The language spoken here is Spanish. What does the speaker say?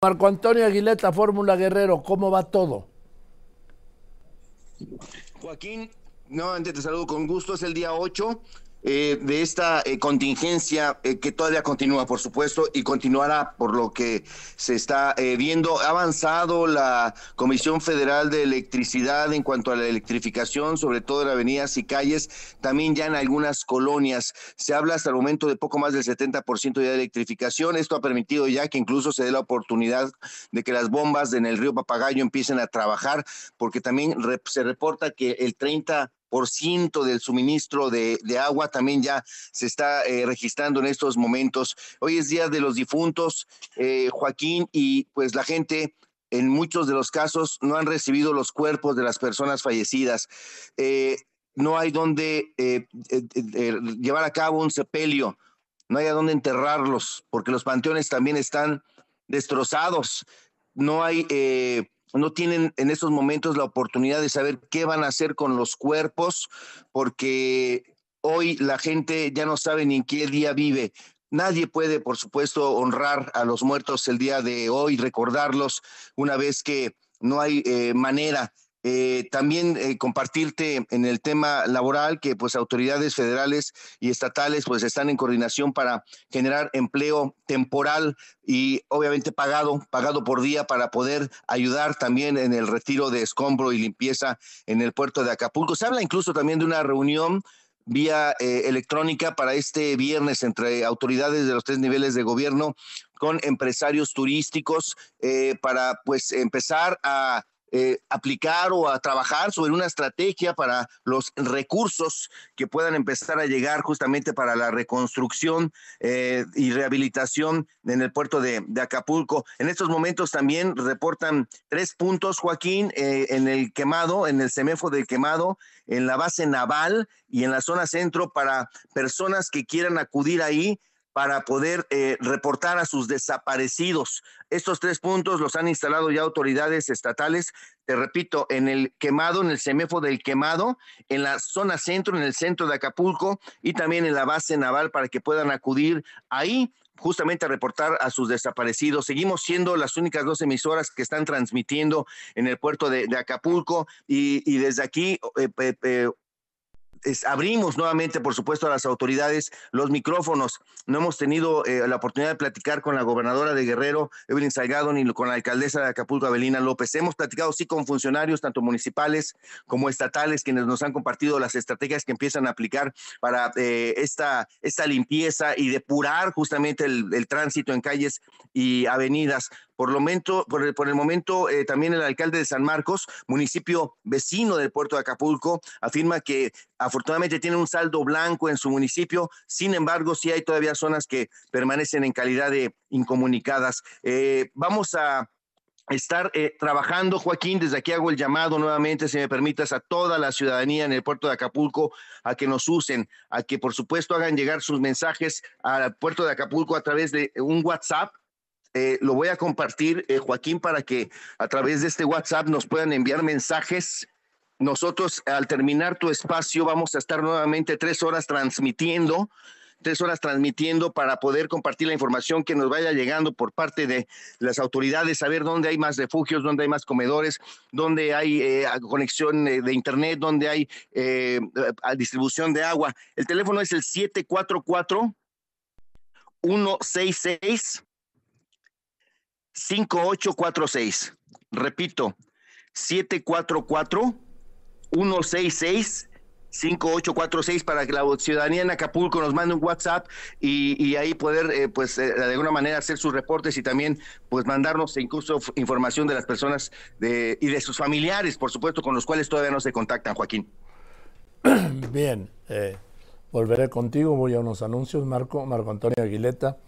Marco Antonio Aguileta, Fórmula Guerrero, ¿cómo va todo? Joaquín, nuevamente te saludo con gusto, es el día 8 eh, de esta eh, contingencia eh, que todavía continúa, por supuesto, y continuará por lo que se está viendo. Ha avanzado la Comisión Federal de Electricidad en cuanto a la electrificación, sobre todo en avenidas y calles, también ya en algunas colonias. Se habla hasta el momento de poco más del 70% de electrificación. Esto ha permitido ya que incluso se dé la oportunidad de que las bombas en el río Papagayo empiecen a trabajar, porque también se reporta que el 30 por ciento del suministro de, agua también ya se está eh, registrando en estos momentos. Hoy es Día de los Difuntos, eh, Joaquín, y pues la gente en muchos de los casos no han recibido los cuerpos de las personas fallecidas. Eh, no hay donde llevar a cabo un sepelio, no hay a dónde enterrarlos, porque los panteones también están destrozados. No hay no tienen en estos momentos la oportunidad de saber qué van a hacer con los cuerpos, porque hoy la gente ya no sabe ni en qué día vive. Nadie puede, por supuesto, honrar a los muertos el día de hoy, recordarlos una vez que no hay eh, manera eh, también eh, compartirte en el tema laboral que pues autoridades federales y estatales pues están en coordinación para generar empleo temporal y obviamente pagado, pagado por día para poder ayudar también en el retiro de escombro y limpieza en el puerto de Acapulco. Se habla incluso también de una reunión vía eh, electrónica para este viernes entre autoridades de los tres niveles de gobierno con empresarios turísticos para pues empezar a eh, aplicar o a trabajar sobre una estrategia para los recursos que puedan empezar a llegar justamente para la reconstrucción eh, y rehabilitación en el puerto de, Acapulco. En estos momentos también reportan tres puntos, Joaquín, eh, en el quemado, en el semefo del quemado, en la base naval y en la zona centro para personas que quieran acudir ahí para poder eh, reportar a sus desaparecidos. Estos tres puntos los han instalado ya autoridades estatales, te repito, en el quemado, en el semefo del quemado, en la zona centro, en el centro de Acapulco y también en la base naval para que puedan acudir ahí justamente a reportar a sus desaparecidos. Seguimos siendo las únicas dos emisoras que están transmitiendo en el puerto de, Acapulco y, desde aquí eh, abrimos nuevamente, por supuesto, a las autoridades los micrófonos. No hemos tenido eh, la oportunidad de platicar con la gobernadora de Guerrero, Evelyn Salgado, ni con la alcaldesa de Acapulco, Abelina López. Hemos platicado, sí, con funcionarios, tanto municipales como estatales, quienes nos han compartido las estrategias que empiezan a aplicar para eh, esta, esta limpieza y depurar justamente el tránsito en calles y avenidas. Por, lo momento, por, el, por el momento, eh, también el alcalde de San Marcos, municipio vecino del puerto de Acapulco, afirma que afortunadamente tiene un saldo blanco en su municipio. Sin embargo, sí hay todavía zonas que permanecen en calidad de incomunicadas. Eh, vamos a estar eh, trabajando, Joaquín. Desde aquí hago el llamado nuevamente, si me permitas, a toda la ciudadanía en el puerto de Acapulco a que nos usen, a que por supuesto hagan llegar sus mensajes al puerto de Acapulco a través de un WhatsApp eh, lo voy a compartir, eh, Joaquín, para que a través de este WhatsApp nos puedan enviar mensajes. Nosotros, al terminar tu espacio, vamos a estar nuevamente tres horas transmitiendo, tres horas transmitiendo para poder compartir la información que nos vaya llegando por parte de las autoridades, saber dónde hay más refugios, dónde hay más comedores, dónde hay eh, conexión de internet, dónde hay distribución de agua. El teléfono es el 744 166 5846. Repito, 744-166-5846 para que la ciudadanía en Acapulco nos mande un WhatsApp y, ahí poder, eh, pues, eh, de alguna manera hacer sus reportes y también, pues, mandarnos incluso información de las personas de, y de sus familiares, por supuesto, con los cuales todavía no se contactan, Joaquín. Bien, eh, volveré contigo, voy a unos anuncios, Marco, Marco Antonio Aguileta.